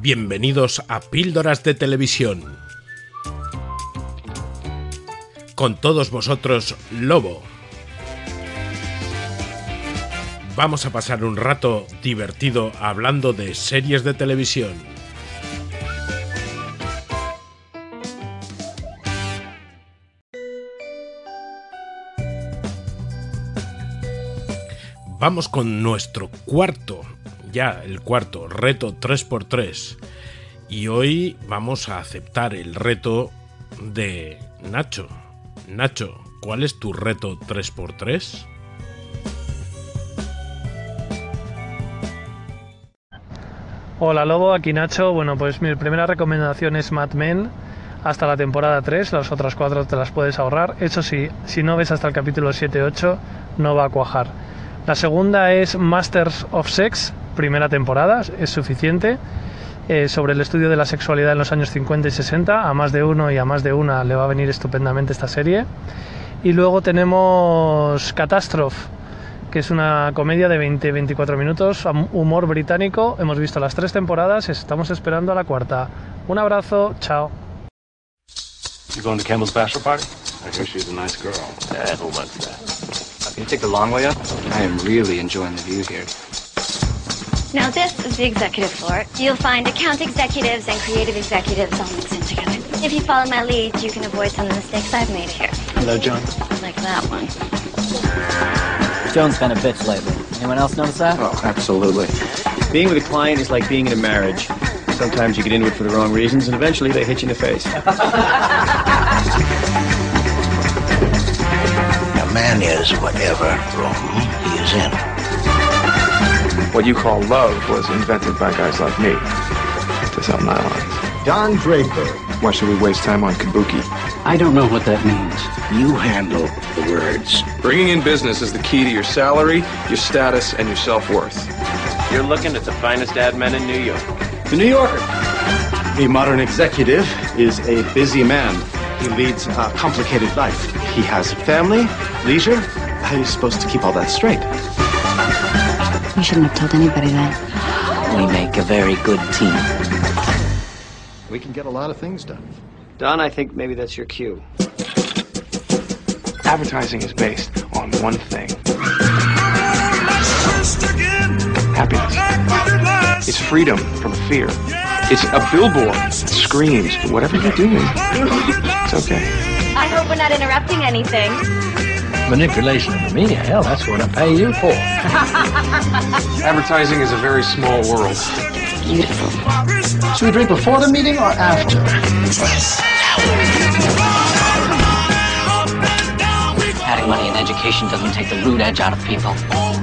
Bienvenidos a Píldoras de Televisión. Con todos vosotros, Lobo. Vamos a pasar un rato divertido hablando de series de televisión. Vamos con nuestro cuarto ya el cuarto reto 3x3 y hoy vamos a aceptar el reto de Nacho. Nacho, ¿cuál es tu reto 3x3? Hola Lobo, aquí Nacho. Bueno, pues mi primera recomendación es Mad Men hasta la temporada 3, las otras cuatro te las puedes ahorrar. Eso sí, si no ves hasta el capítulo 7-8, no va a cuajar. La segunda es Masters of Sex, primera temporada, es suficiente. Eh, sobre el estudio de la sexualidad en los años 50 y 60. A más de uno y a más de una le va a venir estupendamente esta serie. Y luego tenemos Catastrophe, que es una comedia de 20-24 minutos, humor británico. Hemos visto las tres temporadas, estamos esperando a la cuarta. Un abrazo, chao. You going to Campbell's bachelor party? I hear she's a nice girl. Yeah, who wants? Can you take the long way up? I am really enjoying the view here. Now this is the executive floor. You'll find account executives and creative executives all mixed in together. If you follow my lead, you can avoid some of the mistakes I've made here. Hello, John. Like that one. Joan's been a bitch lately. Anyone else notice that? Oh, absolutely. Being with a client is like being in a marriage. Sometimes you get into it for the wrong reasons, and eventually they hit you in the face. man is whatever room he is in. What you call love was invented by guys like me to sell nylons. Don Draper. Why should we waste time on kabuki? I don't know what that means. You handle the words. Bringing in business is the key to your salary, your status, and your self-worth. You're looking at the finest ad men in New York. The New Yorker. A modern executive is a busy man. He leads a complicated life. He has family, leisure. How are you supposed to keep all that straight? You shouldn't have told anybody that. We make a very good team. We can get a lot of things done. Don, I think maybe that's your cue. Advertising is based on one thing. Happiness. It's freedom from fear. It's a billboard that screams, whatever you're doing, it's okay. I hope we're not interrupting anything. Manipulation of the media, hell, that's what I pay you for. Advertising is a very small world. Beautiful. Should we drink before the meeting or after? Adding money and education doesn't take the rude edge out of people.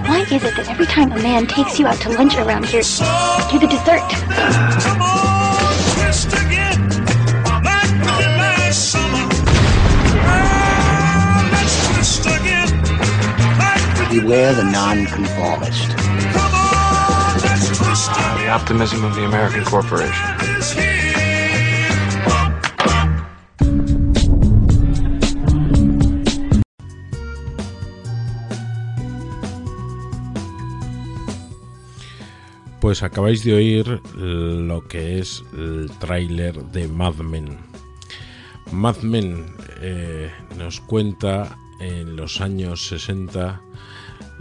Why is it that every time a man takes you out to lunch around here, you're the dessert? Beware the nonconformist. Uh, the optimism of the American corporation. Pues acabáis de oír lo que es el tráiler de Mad Men. Mad Men eh, nos cuenta en los años 60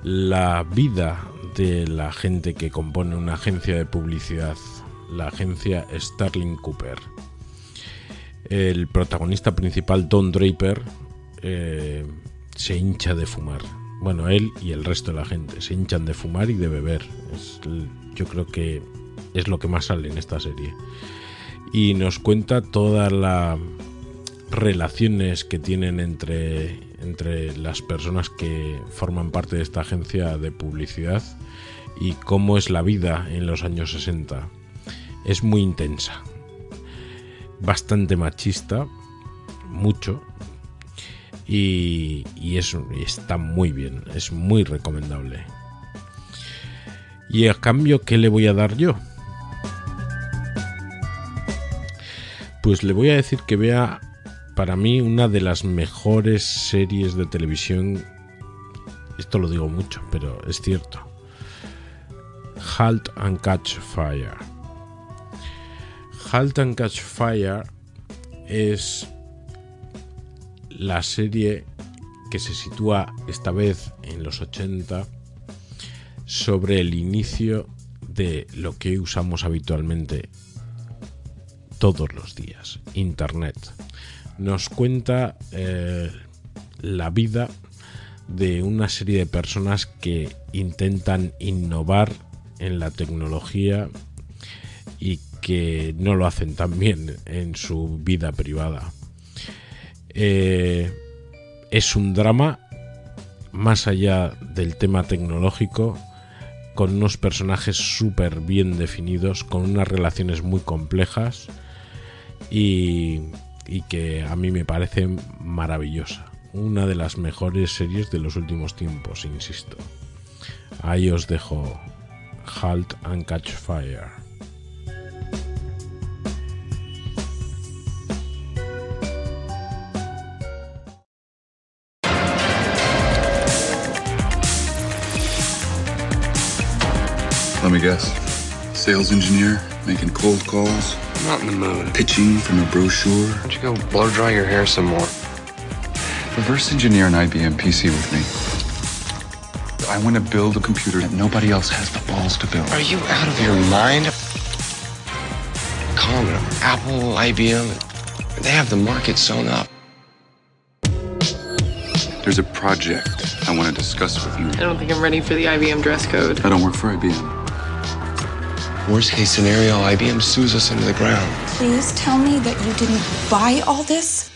la vida de la gente que compone una agencia de publicidad, la agencia Starling Cooper. El protagonista principal, Don Draper, eh, se hincha de fumar. Bueno, él y el resto de la gente se hinchan de fumar y de beber. Yo creo que es lo que más sale en esta serie. Y nos cuenta todas las relaciones que tienen entre, entre las personas que forman parte de esta agencia de publicidad y cómo es la vida en los años 60. Es muy intensa, bastante machista, mucho, y, y eso está muy bien, es muy recomendable. Y a cambio, ¿qué le voy a dar yo? Pues le voy a decir que vea para mí una de las mejores series de televisión Esto lo digo mucho, pero es cierto. Halt and Catch Fire. Halt and Catch Fire es la serie que se sitúa esta vez en los 80 sobre el inicio de lo que usamos habitualmente todos los días, Internet. Nos cuenta eh, la vida de una serie de personas que intentan innovar en la tecnología y que no lo hacen tan bien en su vida privada. Eh, es un drama más allá del tema tecnológico, con unos personajes súper bien definidos, con unas relaciones muy complejas y, y que a mí me parece maravillosa. Una de las mejores series de los últimos tiempos, insisto. Ahí os dejo Halt and Catch Fire. Let me guess. Sales engineer, making cold calls, I'm not in the mood. pitching from a brochure. Why don't you go blow dry your hair some more? Reverse engineer an IBM PC with me. I want to build a computer that nobody else has the balls to build. Are you out of your mind? Calm down. Apple, IBM, they have the market sewn up. There's a project I want to discuss with you. I don't think I'm ready for the IBM dress code. I don't work for IBM. Worst case scenario, IBM sues us into the ground. Please tell me that you didn't buy all this?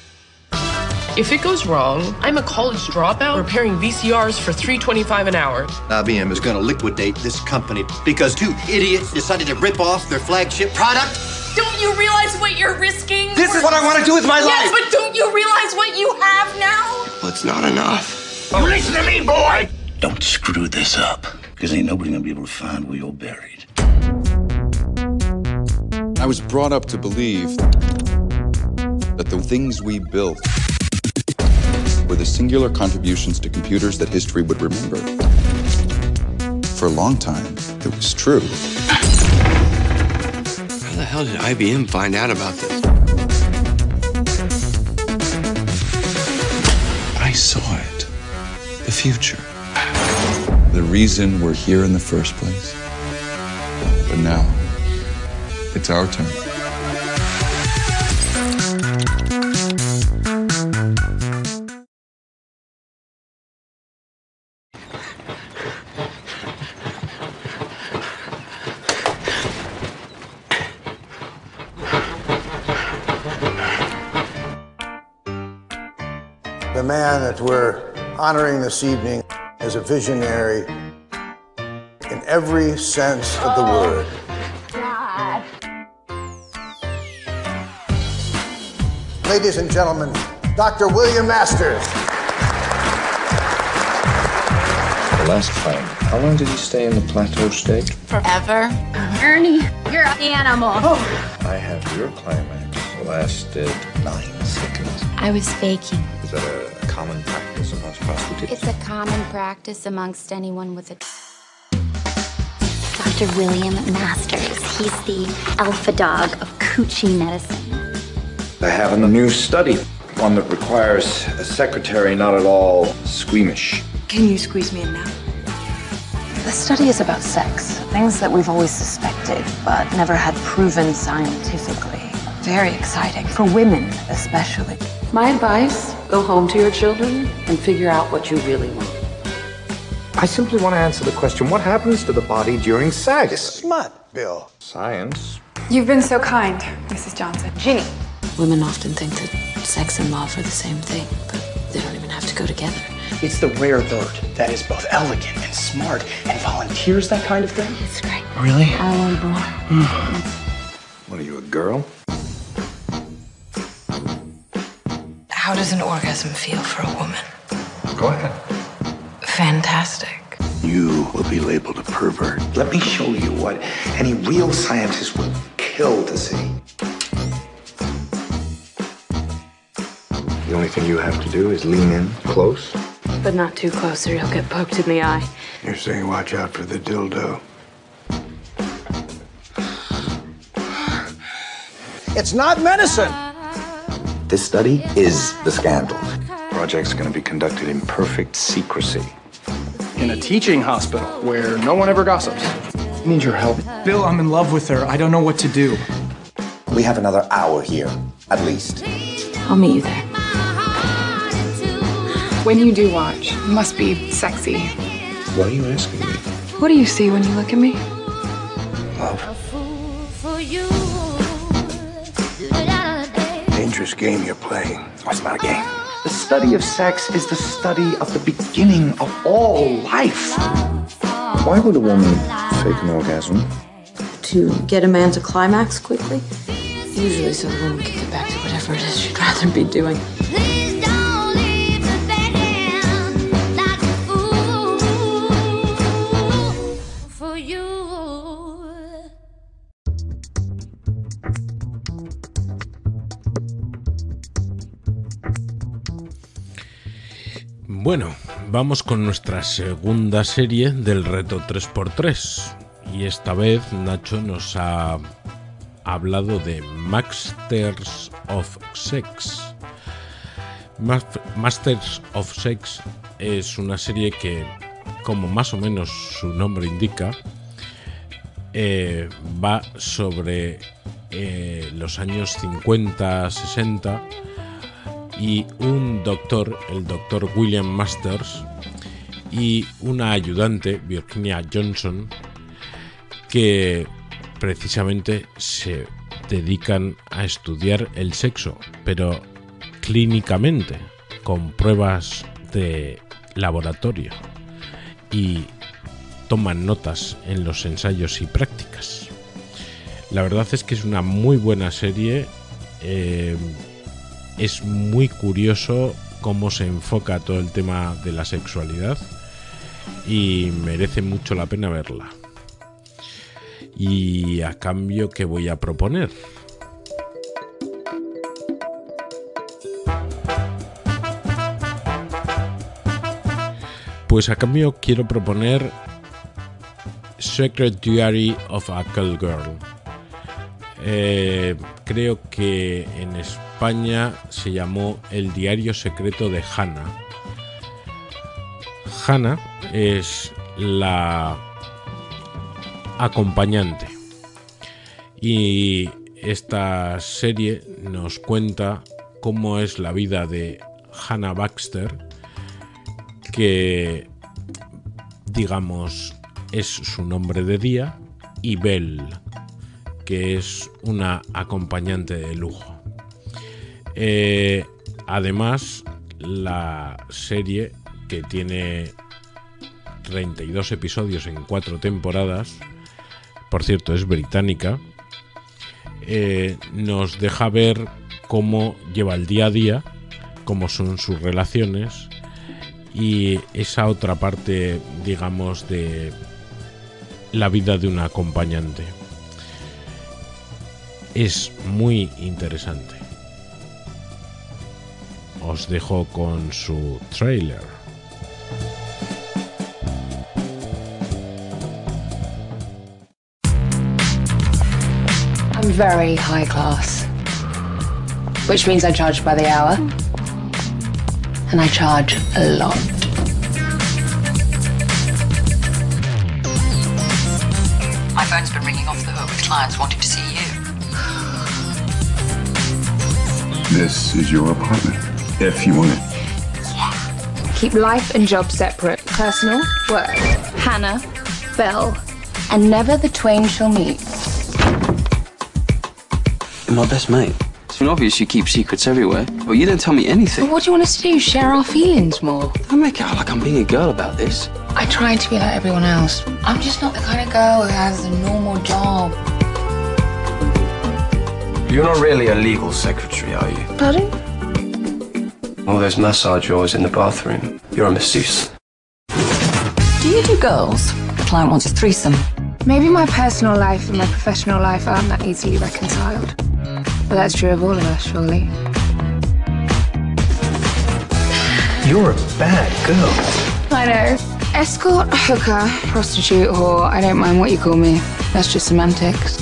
If it goes wrong, I'm a college dropout repairing VCRs for 325 an hour. IBM is going to liquidate this company because two idiots decided to rip off their flagship product. Don't you realize what you're risking? This is what I want to do with my yes, life. Yes, but don't you realize what you have now? Well, it's not enough. You listen to me, boy. Don't screw this up, because ain't nobody gonna be able to find where you're buried. I was brought up to believe that the things we built were the singular contributions to computers that history would remember. For a long time, it was true. How the hell did IBM find out about this? I saw it. The future. The reason we're here in the first place. But now, it's our turn. The man that we're honoring this evening is a visionary in every sense of the word. Ladies and gentlemen, Dr. William Masters. The last fight, how long did you stay in the plateau state? Forever. Ernie, you're an animal. I have your climax lasted nine seconds. I was faking. Is that a common practice amongst prostitutes? It's a common practice amongst anyone with a. Dr. William Masters. He's the alpha dog of coochie medicine. I have in the new study one that requires a secretary not at all squeamish. Can you squeeze me in now? The study is about sex, things that we've always suspected, but never had proven scientifically. Very exciting, for women especially. My advice go home to your children and figure out what you really want. I simply want to answer the question what happens to the body during sex? Smut, Bill. Science. You've been so kind, Mrs. Johnson. Ginny. Women often think that sex and love are the same thing, but they don't even have to go together. It's the rare bird that is both elegant and smart and volunteers that kind of thing. It's great. Really? I want more. What are you, a girl? How does an orgasm feel for a woman? Go ahead. Fantastic. You will be labeled a pervert. Let me show you what any real scientist would kill to see. The only thing you have to do is lean in close But not too close or you'll get poked in the eye. You're saying watch out for the dildo. It's not medicine. This study is the scandal. Project's going to be conducted in perfect secrecy. In a teaching hospital where no one ever gossips. I need your help. Bill, I'm in love with her. I don't know what to do. We have another hour here, at least. I'll meet you there. When you do watch, it must be sexy. Why are you asking me? What do you see when you look at me? Love. Dangerous game you're playing. Oh, it's not a game. The study of sex is the study of the beginning of all life. Why would a woman fake an orgasm? To get a man to climax quickly? Usually so the woman can get back to whatever it is she'd rather be doing. Bueno, vamos con nuestra segunda serie del reto 3x3. Y esta vez Nacho nos ha hablado de Masters of Sex. Masters of Sex es una serie que, como más o menos su nombre indica, eh, va sobre eh, los años 50-60 y un doctor, el doctor William Masters, y una ayudante, Virginia Johnson, que precisamente se dedican a estudiar el sexo, pero clínicamente, con pruebas de laboratorio y toman notas en los ensayos y prácticas. La verdad es que es una muy buena serie. eh, es muy curioso cómo se enfoca todo el tema de la sexualidad y merece mucho la pena verla. Y a cambio, ¿qué voy a proponer? Pues a cambio quiero proponer Secret Diary of a Girl. Eh, creo que en España se llamó El Diario Secreto de Hannah. Hannah es la acompañante y esta serie nos cuenta cómo es la vida de Hannah Baxter, que digamos es su nombre de día, y Belle, que es una acompañante de lujo. Eh, además, la serie, que tiene 32 episodios en cuatro temporadas, por cierto, es británica, eh, nos deja ver cómo lleva el día a día, cómo son sus relaciones y esa otra parte, digamos, de la vida de una acompañante. Es muy interesante. Os dejo con su trailer. I'm very high class, which means I charge by the hour, and I charge a lot. My phone's been ringing off the hook with clients wanting to This is your apartment, if you want it. Keep life and job separate. Personal, work. Hannah, Belle, and never the twain shall meet. You're my best mate. It's been obvious you keep secrets everywhere, but you don't tell me anything. But what do you want us to do? Share our feelings more? Don't make it out like I'm being a girl about this. I try to be like everyone else. I'm just not the kind of girl who has a normal job. You're not really a legal secretary, are you? Pardon? All those massage oils in the bathroom. You're a masseuse. Do you do girls? The client wants a threesome. Maybe my personal life and my professional life aren't that easily reconciled. But that's true of all of us, surely. You're a bad girl. I know. Escort, hooker, prostitute, whore. I don't mind what you call me. That's just semantics.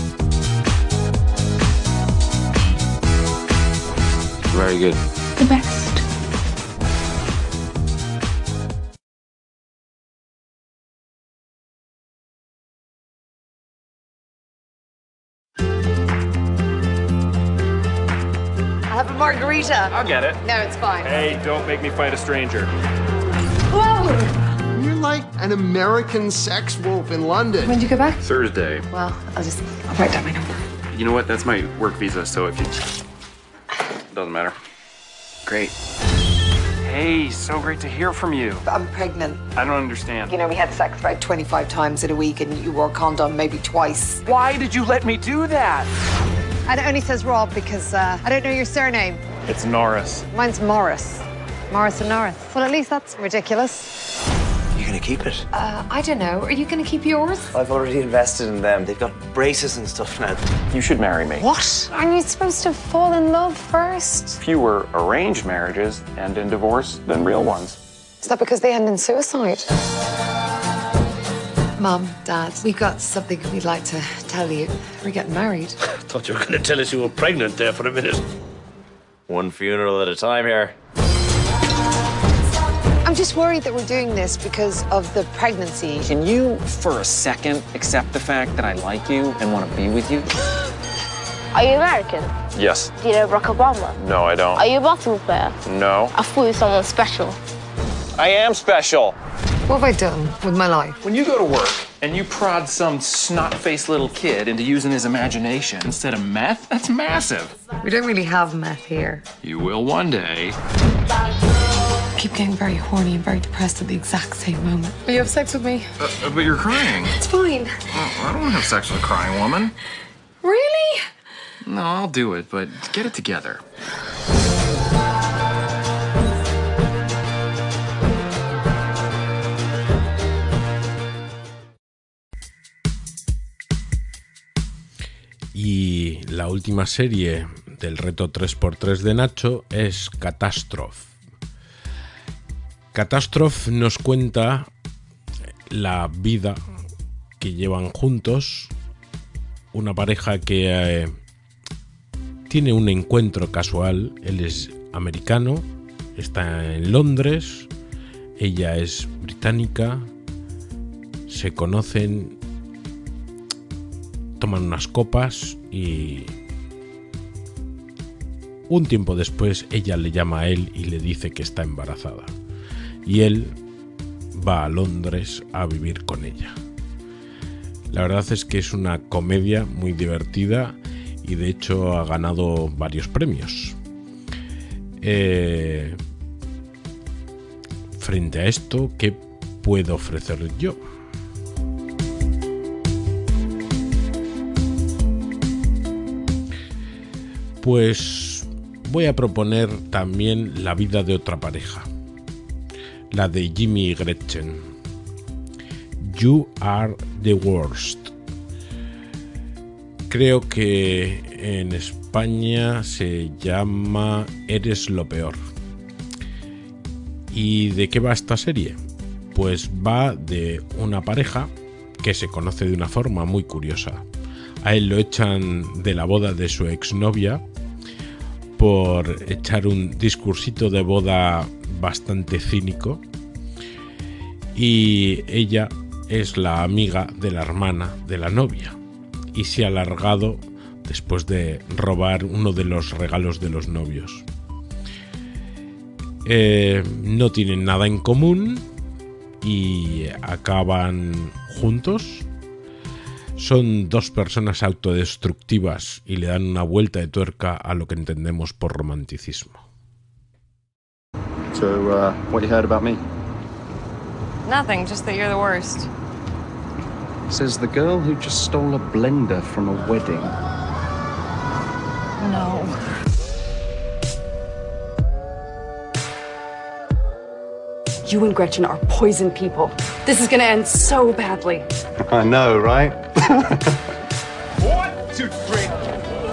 Very good. The best. I'll have a margarita. I'll get it. No, it's fine. Hey, don't make me fight a stranger. Whoa! You're like an American sex wolf in London. When did you go back? Thursday. Well, I'll just I'll write down my number. You know what? That's my work visa, so if you. Doesn't matter. Great. Hey, so great to hear from you. I'm pregnant. I don't understand. You know, we had sex about 25 times in a week and you wore a condom maybe twice. Why did you let me do that? And it only says Rob because uh, I don't know your surname. It's Norris. Mine's Morris. Morris and Norris. Well, at least that's ridiculous. You gonna keep it? Uh, I don't know. Are you going to keep yours? I've already invested in them. They've got braces and stuff now. You should marry me. What? Aren't you supposed to fall in love first? Fewer arranged marriages end in divorce than real ones. Is that because they end in suicide? Mom, Dad, we've got something we'd like to tell you. We're getting married. I Thought you were gonna tell us you were pregnant there for a minute. One funeral at a time here. I'm just worried that we're doing this because of the pregnancy. Can you, for a second, accept the fact that I like you and want to be with you? Are you American? Yes. Do you know Barack Obama? No, I don't. Are you a basketball player? No. I thought you were someone special. I am special. What have I done with my life? When you go to work and you prod some snot-faced little kid into using his imagination instead of meth, that's massive. We don't really have meth here. You will one day. I keep getting very horny and very depressed at the exact same moment. Will you have sex with me? Uh, but you're crying. It's fine. Oh, I don't want to have sex with a crying woman. Really? No, I'll do it, but get it together. Y la última serie del reto 3x3 de Nacho es Catastrophe. Catastrophe nos cuenta la vida que llevan juntos una pareja que eh, tiene un encuentro casual. Él es americano, está en Londres, ella es británica, se conocen, toman unas copas y un tiempo después ella le llama a él y le dice que está embarazada. Y él va a Londres a vivir con ella. La verdad es que es una comedia muy divertida y de hecho ha ganado varios premios. Eh, frente a esto, ¿qué puedo ofrecer yo? Pues voy a proponer también la vida de otra pareja, la de Jimmy Gretchen. You are the worst. Creo que en España se llama Eres lo peor. ¿Y de qué va esta serie? Pues va de una pareja que se conoce de una forma muy curiosa. A él lo echan de la boda de su exnovia por echar un discursito de boda bastante cínico. Y ella es la amiga de la hermana de la novia. Y se ha alargado después de robar uno de los regalos de los novios. Eh, no tienen nada en común y acaban juntos. Son dos personas autodestructivas y le dan una vuelta de tuerca a lo que entendemos por romanticismo. So, uh, what you heard about me? Nothing, just that you're the worst. Says the girl who just stole a blender from a wedding. No. You and Gretchen are poison people. This is gonna end so badly. I know, right? One, two, three.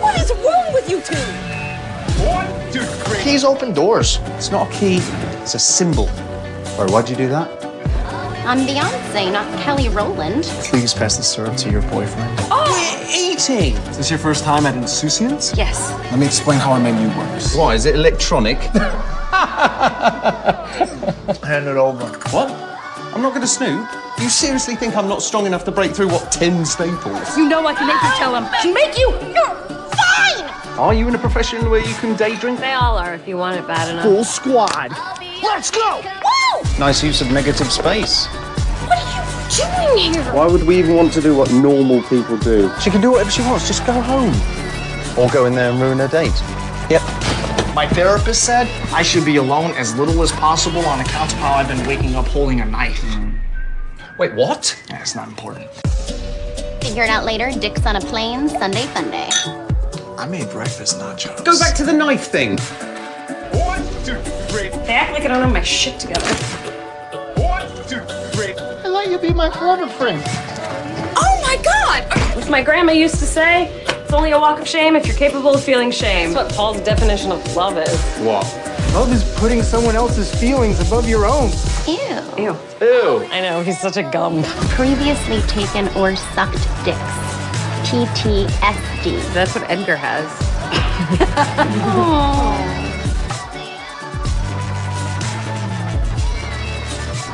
What is wrong with you two? One, two, three. Keys open doors. It's not a key. It's a symbol. Or why'd you do that? I'm Beyonce, not Kelly Rowland. Please pass the syrup to your boyfriend. Oh! We're eating! Is this your first time at Insouciance? Yes. Let me explain how our menu works. Why, is it electronic? Hand it over. What? I'm not gonna snoop. You seriously think I'm not strong enough to break through, what, 10 staples? You know I can make you tell him. Can make you. You're fine! Are you in a profession where you can day drink? They all are if you want it bad enough. Full squad. Let's go! Woo! Nice use of negative space. What are you doing here? Why would we even want to do what normal people do? She can do whatever she wants, just go home. Or go in there and ruin her date. Yep. My therapist said I should be alone as little as possible on account of how I've been waking up holding a knife. Wait, what? Yeah, it's not important. Figure it out later. Dick's on a plane, Sunday fun day. I made breakfast nachos. Go back to the knife thing. One, two, three. They act like I don't have my shit together. One, two, three. I let you be my forever friend. Oh my god! As my grandma used to say, it's only a walk of shame if you're capable of feeling shame. That's what Paul's definition of love is. What? Love is putting someone else's feelings above your own. Ew. Ew. Ew. I know, he's such a gum. Previously taken or sucked dicks. PTSD. That's what Edgar has.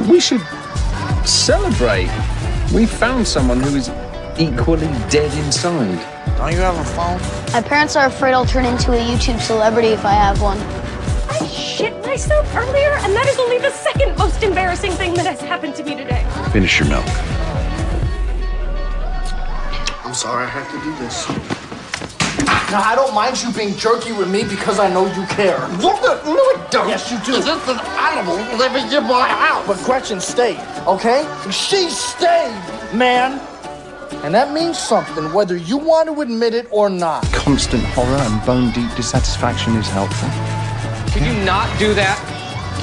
We should celebrate. We found someone who is equally dead inside. Don't you have a phone? My parents are afraid I'll turn into a YouTube celebrity if I have one. I shit myself earlier, and that is only the second most embarrassing thing that has happened to me today. Finish your milk. I'm sorry I have to do this. Now, I don't mind you being jerky with me because I know you care. What the? No, I don't. Yes, you do. This is an animal living in my house. But Gretchen stayed, okay? She stayed, man. And that means something, whether you want to admit it or not. Constant horror and bone deep dissatisfaction is helpful. Could you not do that?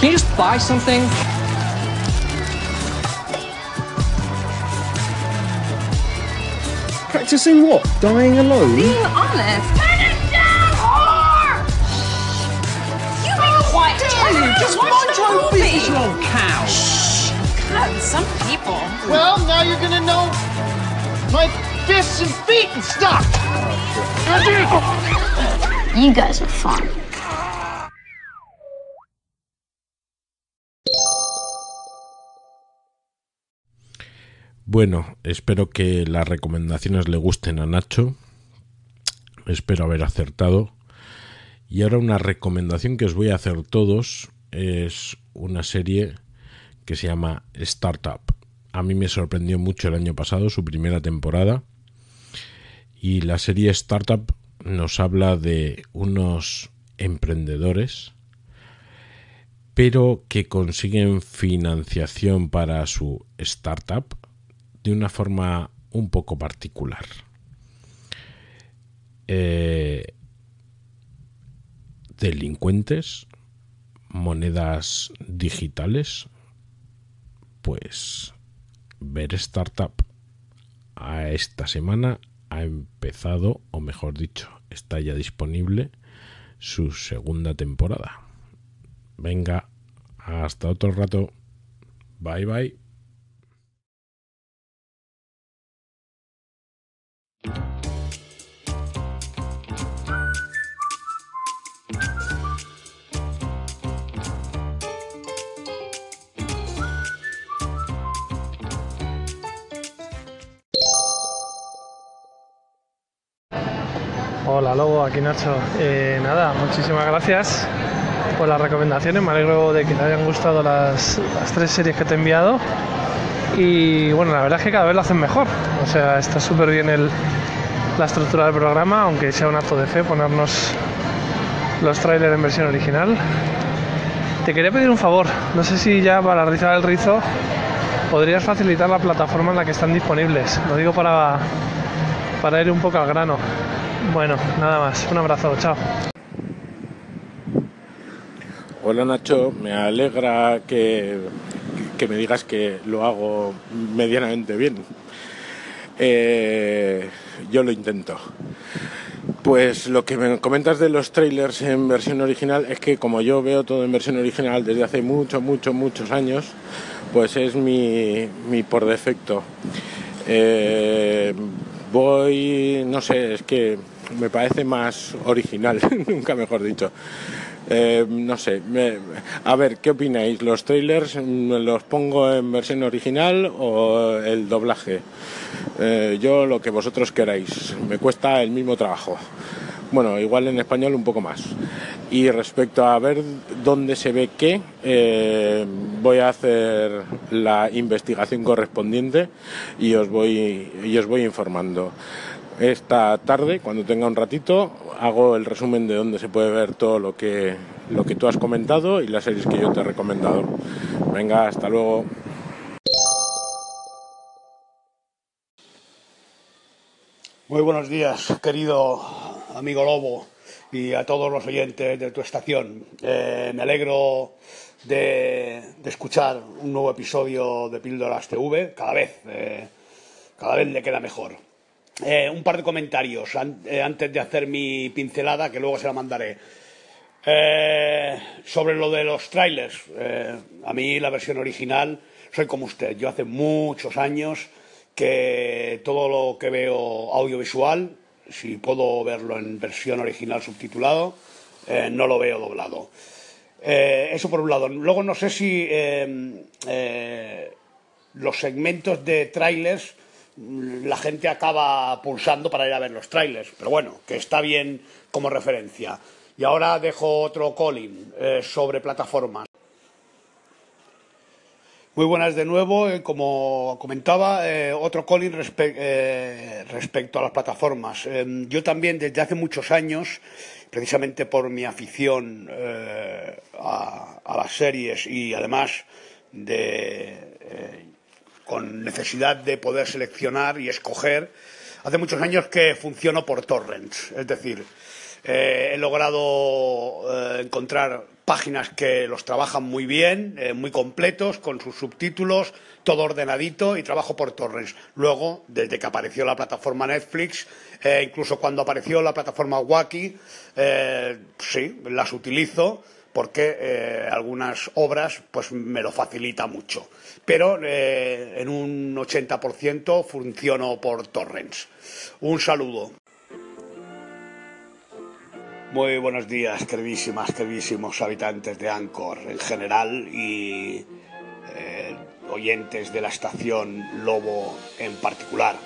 Can you just buy something? Practicing what? Dying alone? Being honest. Turn it down, whore! You be quiet. Tell you, just Watch mind the your own movie. business, you old cow. Shh. God, some people. Well, now you're gonna know my fists and feet and stuff. You guys are fun. Bueno, espero que las recomendaciones le gusten a Nacho. Espero haber acertado. Y ahora una recomendación que os voy a hacer todos es una serie que se llama Startup. A mí me sorprendió mucho el año pasado su primera temporada. Y la serie Startup nos habla de unos emprendedores, pero que consiguen financiación para su startup de una forma un poco particular. Eh, delincuentes, monedas digitales, pues ver startup a esta semana ha empezado, o mejor dicho, está ya disponible su segunda temporada. Venga, hasta otro rato. Bye bye. Hola Lobo, aquí Nacho. Eh, nada, muchísimas gracias por las recomendaciones. Me alegro de que te hayan gustado las, tres series que te he enviado. Y bueno, la verdad es que cada vez lo hacen mejor. O sea, está súper bien el- la estructura del programa, aunque sea un acto de fe ponernos los trailers en versión original. Te quería pedir un favor, no sé si ya para rizar el rizo podrías facilitar la plataforma en la que están disponibles. Lo digo para, para ir un poco al grano. Bueno, nada más. Un abrazo, chao. Hola Nacho, me alegra que, que me digas que lo hago medianamente bien. Eh, yo lo intento. Pues lo que me comentas de los trailers en versión original es que como yo veo todo en versión original desde hace muchos, muchos, muchos años, pues es mi, mi por defecto. Eh, voy, no sé, es que me parece más original, nunca mejor dicho. Eh, no sé, a ver, ¿qué opináis? ¿Los trailers los pongo en versión original o el doblaje? Eh, yo lo que vosotros queráis, me cuesta el mismo trabajo. Bueno, igual en español un poco más. Y respecto a ver dónde se ve qué, eh, voy a hacer la investigación correspondiente y os voy, y os voy informando. Esta tarde, cuando tenga un ratito, hago el resumen de dónde se puede ver todo lo que, lo que tú has comentado y las series que yo te he recomendado. Venga, hasta luego. Muy buenos días, querido amigo Lobo y a todos los oyentes de tu estación. Eh, me alegro de, escuchar un nuevo episodio de Píldoras TV. Cada vez, eh, cada vez le queda mejor. Eh, un par de comentarios an- antes de hacer mi pincelada, que luego se la mandaré. Sobre lo de los trailers, a mí la versión original, soy como usted. Yo hace muchos años que todo lo que veo audiovisual, si puedo verlo en versión original subtitulado, eh, no lo veo doblado. Eh, eso por un lado. Luego no sé si eh, los segmentos de trailers mm, la gente acaba pulsando para ir a ver los trailers, pero bueno, que está bien como referencia. Y ahora dejo otro calling sobre plataformas. Muy buenas de nuevo. eh, como comentaba, eh, otro calling respe- eh, respecto a las plataformas. Eh, yo también desde hace muchos años, precisamente por mi afición eh, a, a las series y además de con necesidad de poder seleccionar y escoger, hace muchos años que funciono por torrents. Es decir, he logrado encontrar páginas que los trabajan muy bien, eh, muy completos, con sus subtítulos, todo ordenadito y trabajo por torrents. Luego, desde que apareció la plataforma Netflix, eh, incluso cuando apareció la plataforma Wacky, eh, sí, las utilizo porque eh, algunas obras pues me lo facilita mucho. Pero en un 80% funciono por torrents. Un saludo. Muy buenos días, queridísimas, queridísimos habitantes de Anchor en general y eh, oyentes de la estación Lobo en particular.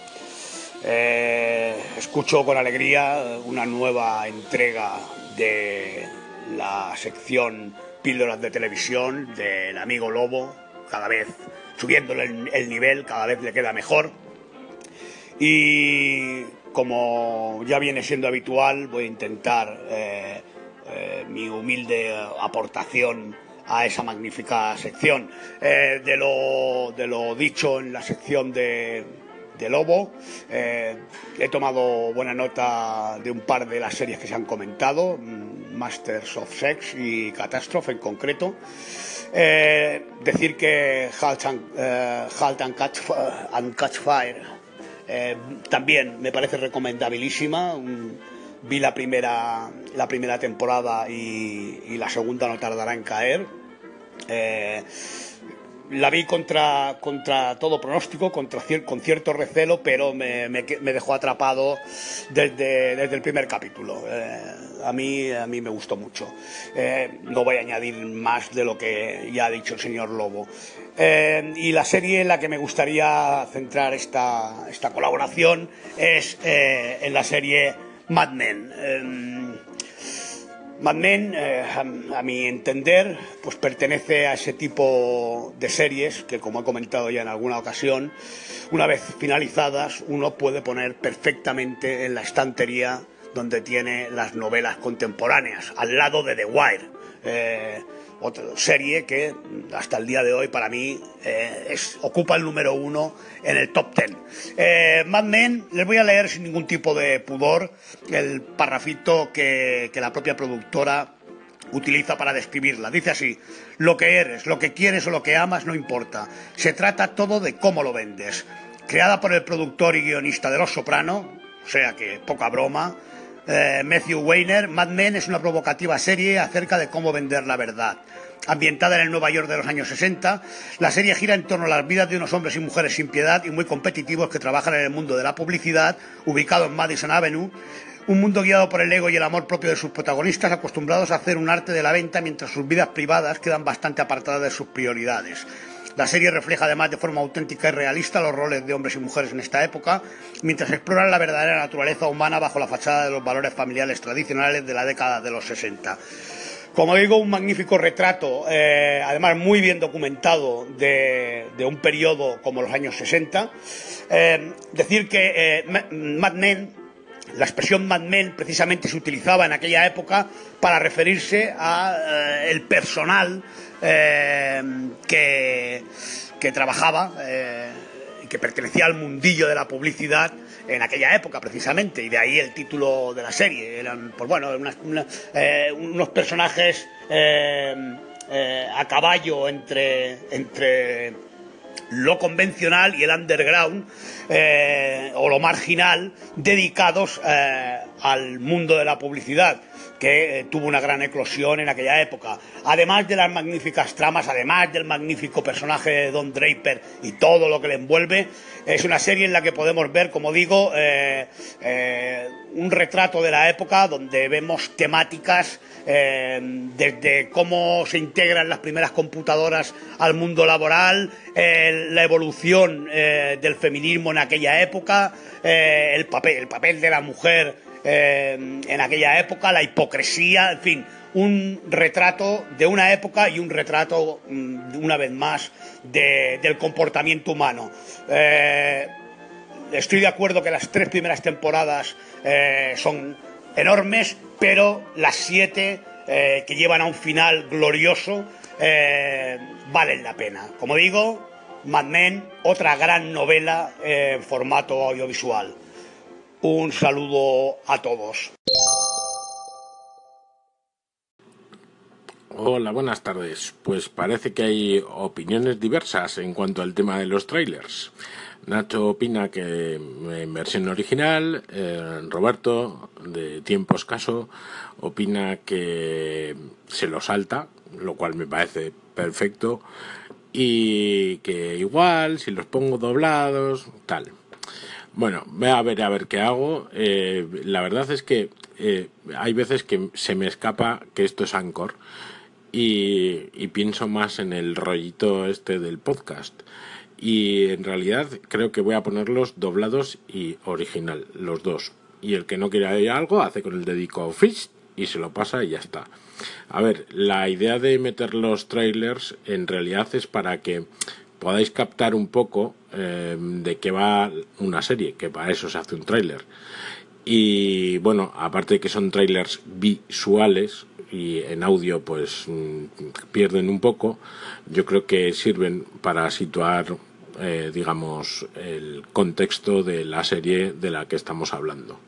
Eh, escucho con alegría una nueva entrega de la sección Píldoras de Televisión del amigo Lobo, cada vez subiéndole el nivel, cada vez le queda mejor. Y como ya viene siendo habitual, voy a intentar eh, eh, mi humilde aportación a esa magnífica sección. Eh, de, lo, de lo dicho en la sección de, de Lobo, he tomado buena nota de un par de las series que se han comentado, mm, Masters of Sex y Catastrophe en concreto. Decir que Halt and, Halt and Catch, and Catch Fire eh, también me parece recomendabilísima. Vi la primera, la primera temporada y, la segunda no tardará en caer. Eh, la vi contra, contra todo pronóstico, contra con cierto recelo, pero me, me dejó atrapado desde, desde el primer capítulo. Eh, a, mí, a mí me gustó mucho. No voy a añadir más de lo que ya ha dicho el señor Lobo. Eh, y la serie en la que me gustaría centrar esta, esta colaboración es eh, en la serie Mad Men. Eh, Mad Men, eh, a, a mi entender, pues pertenece a ese tipo de series que, como he comentado ya en alguna ocasión, una vez finalizadas, uno puede poner perfectamente en la estantería donde tiene las novelas contemporáneas, al lado de The Wire. Otra serie que hasta el día de hoy para mí eh, es, ocupa el número uno en el top ten. Eh, Mad Men, les voy a leer sin ningún tipo de pudor el parrafito que, que la propia productora utiliza para describirla. Dice así, lo que eres, lo que quieres o lo que amas no importa. Se trata todo de cómo lo vendes. Creada por el productor y guionista de Los Soprano, o sea que poca broma, eh, Matthew Weiner, Mad Men es una provocativa serie acerca de cómo vender la verdad. Ambientada en el Nueva York de los años 60, la serie gira en torno a las vidas de unos hombres y mujeres sin piedad y muy competitivos que trabajan en el mundo de la publicidad, ubicado en Madison Avenue, un mundo guiado por el ego y el amor propio de sus protagonistas, acostumbrados a hacer un arte de la venta mientras sus vidas privadas quedan bastante apartadas de sus prioridades. La serie refleja además de forma auténtica y realista los roles de hombres y mujeres en esta época, mientras exploran la verdadera naturaleza humana bajo la fachada de los valores familiares tradicionales de la década de los 60. Como digo, un magnífico retrato, eh, además muy bien documentado, de, un periodo como los años 60. Eh, decir que eh, Mad Men, la expresión Mad Men precisamente se utilizaba en aquella época para referirse a el personal que, que, trabajaba y que pertenecía al mundillo de la publicidad en aquella época precisamente, y de ahí el título de la serie. Eran, pues bueno, eh, unos personajes eh, eh, a caballo entre, entre lo convencional y el underground o lo marginal dedicados al mundo de la publicidad que tuvo una gran eclosión en aquella época. Además de las magníficas tramas, además del magnífico personaje de Don Draper y todo lo que le envuelve, es una serie en la que podemos ver, como digo, eh, eh, un retrato de la época donde vemos temáticas eh, desde cómo se integran las primeras computadoras al mundo laboral, la evolución del feminismo en aquella época, el, papel, el papel de la mujer en aquella época, la hipocresía, en fin, un retrato de una época y un retrato, mm, una vez más, del comportamiento humano. Eh, estoy de acuerdo que las tres primeras temporadas eh, son enormes, pero las siete eh, que llevan a un final glorioso valen la pena. Como digo, Mad Men, otra gran novela en formato audiovisual. Un saludo a todos. Hola, buenas tardes. Pues parece que hay opiniones diversas en cuanto al tema de los trailers. Nacho opina que en versión original, eh, Roberto, de tiempo escaso, opina que se lo salta, lo cual me parece perfecto, y que igual, si los pongo doblados, tal. Bueno, voy a ver a ver qué hago. Eh, la verdad es que eh, hay veces que se me escapa que esto es Anchor y, pienso más en el rollito este del podcast. Y en realidad creo que voy a ponerlos doblados y original, los dos. Y el que no quiera algo hace con el dedico Fish y se lo pasa y ya está. A ver, la idea de meter los trailers en realidad es para que podáis captar un poco eh, de qué va una serie, que para eso se hace un trailer. Y bueno, aparte de que son trailers visuales, y en audio pues mm, pierden un poco, yo creo que sirven para situar eh, digamos el contexto de la serie de la que estamos hablando.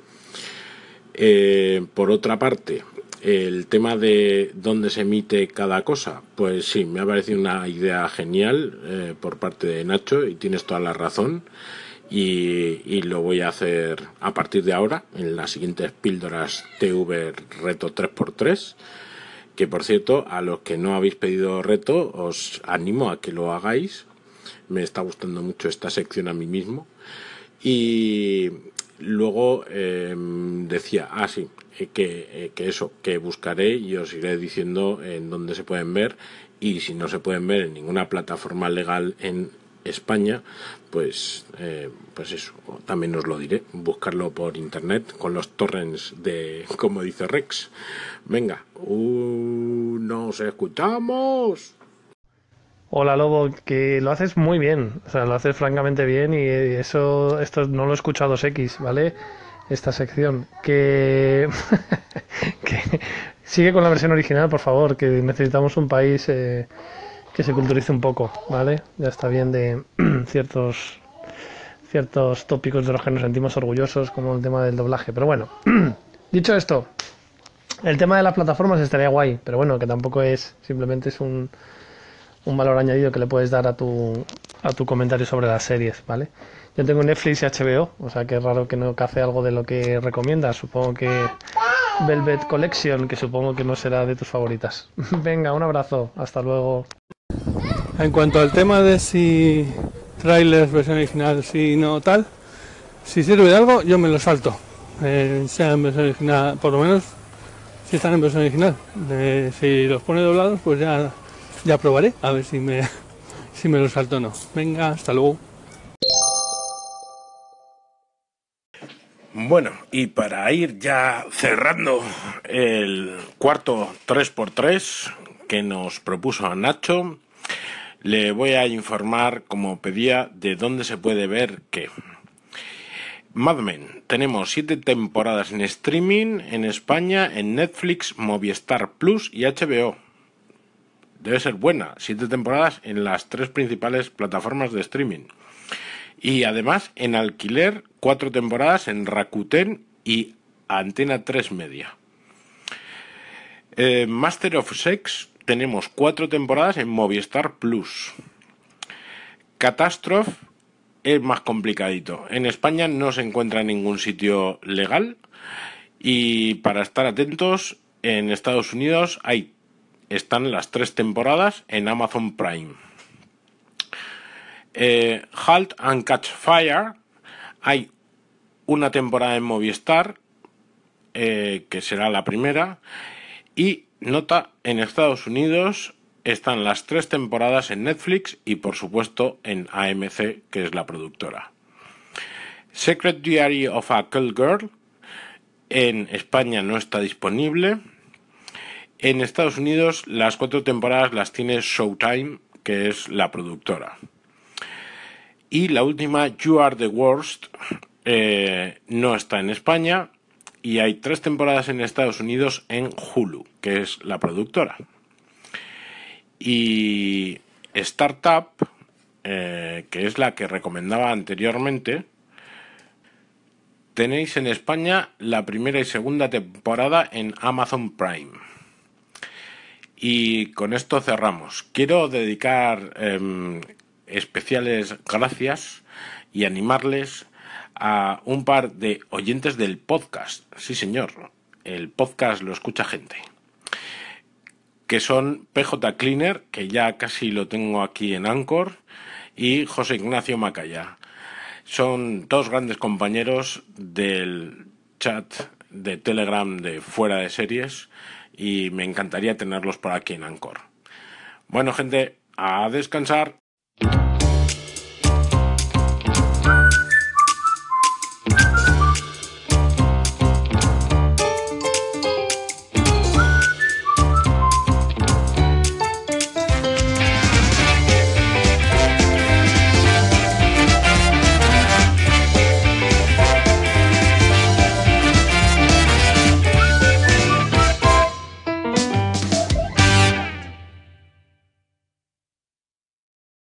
Eh, por otra parte, el tema de dónde se emite cada cosa, pues sí, me ha parecido una idea genial eh, por parte de Nacho y tienes toda la razón. Y, lo voy a hacer a partir de ahora en las siguientes píldoras TV Reto 3x3 que por cierto a los que no habéis pedido reto os animo a que lo hagáis. Me está gustando mucho esta sección a mí mismo. Y luego em, decía ah sí que, eh, que eso que buscaré y os iré diciendo en dónde se pueden ver y si no se pueden ver en ninguna plataforma legal en España, pues, eh, pues eso, también os lo diré, buscarlo por internet con los torrents de, como dice Rex. Venga, uh, nos escuchamos. Hola Lobo, que lo haces muy bien, o sea, lo haces francamente bien y eso, esto no lo he escuchado 2X, ¿vale? Esta sección, que, que sigue con la versión original, por favor, que necesitamos un país eh, que se culturice un poco, ¿vale? Ya está bien de ciertos ciertos tópicos de los que nos sentimos orgullosos, como el tema del doblaje. Pero bueno, dicho esto, el tema de las plataformas estaría guay, pero bueno, que tampoco es, simplemente es un, un valor añadido que le puedes dar a tu, a tu comentario sobre las series, ¿vale? Yo tengo Netflix y HBO, o sea que es raro que no cace algo de lo que recomiendas. Supongo que Velvet Collection, que supongo que no será de tus favoritas. Venga, un abrazo, hasta luego. En cuanto al tema de si trailers, versión original, si no tal, si sirve de algo, yo me lo salto. Eh, sea en versión original, por lo menos si están en versión original. Si los pone doblados, pues ya, ya probaré a ver si me, si me lo salto o no. Venga, hasta luego. Bueno, y para ir ya cerrando el cuarto 3x3 que nos propuso Nacho, le voy a informar, como pedía, de dónde se puede ver qué. Mad Men, tenemos siete temporadas en streaming en España, en Netflix, Movistar Plus y HBO. Debe ser buena, siete temporadas en las tres principales plataformas de streaming. Y además en alquiler, cuatro temporadas en Rakuten y Antena 3 Media. Eh, Master of Sex tenemos cuatro temporadas en Movistar Plus. Catastrophe es más complicadito. En España no se encuentra en ningún sitio legal y para estar atentos, en Estados Unidos hay, están las tres temporadas en Amazon Prime. Eh, halt and Catch Fire. Hay una temporada en Movistar, eh, que será la primera. Y nota, en Estados Unidos están las tres temporadas en Netflix y por supuesto en AMC, que es la productora. Secret Diary of a Call Girl. En España no está disponible. En Estados Unidos las cuatro temporadas las tiene Showtime, que es la productora. Y la última, You Are the Worst, eh, no está en España y hay tres temporadas en Estados Unidos en Hulu, que es la productora. Y Startup, eh, que es la que recomendaba anteriormente, tenéis en España la primera y segunda temporada en Amazon Prime. Y con esto cerramos. Quiero dedicar em, especiales gracias y animarles a un par de oyentes del podcast. Sí, señor, el podcast lo escucha gente. Que son PJ Cleaner, que ya casi lo tengo aquí en Anchor, y José Ignacio Macaya. Son dos grandes compañeros del chat de Telegram de fuera de series y me encantaría tenerlos por aquí en Anchor. Bueno, gente, a descansar.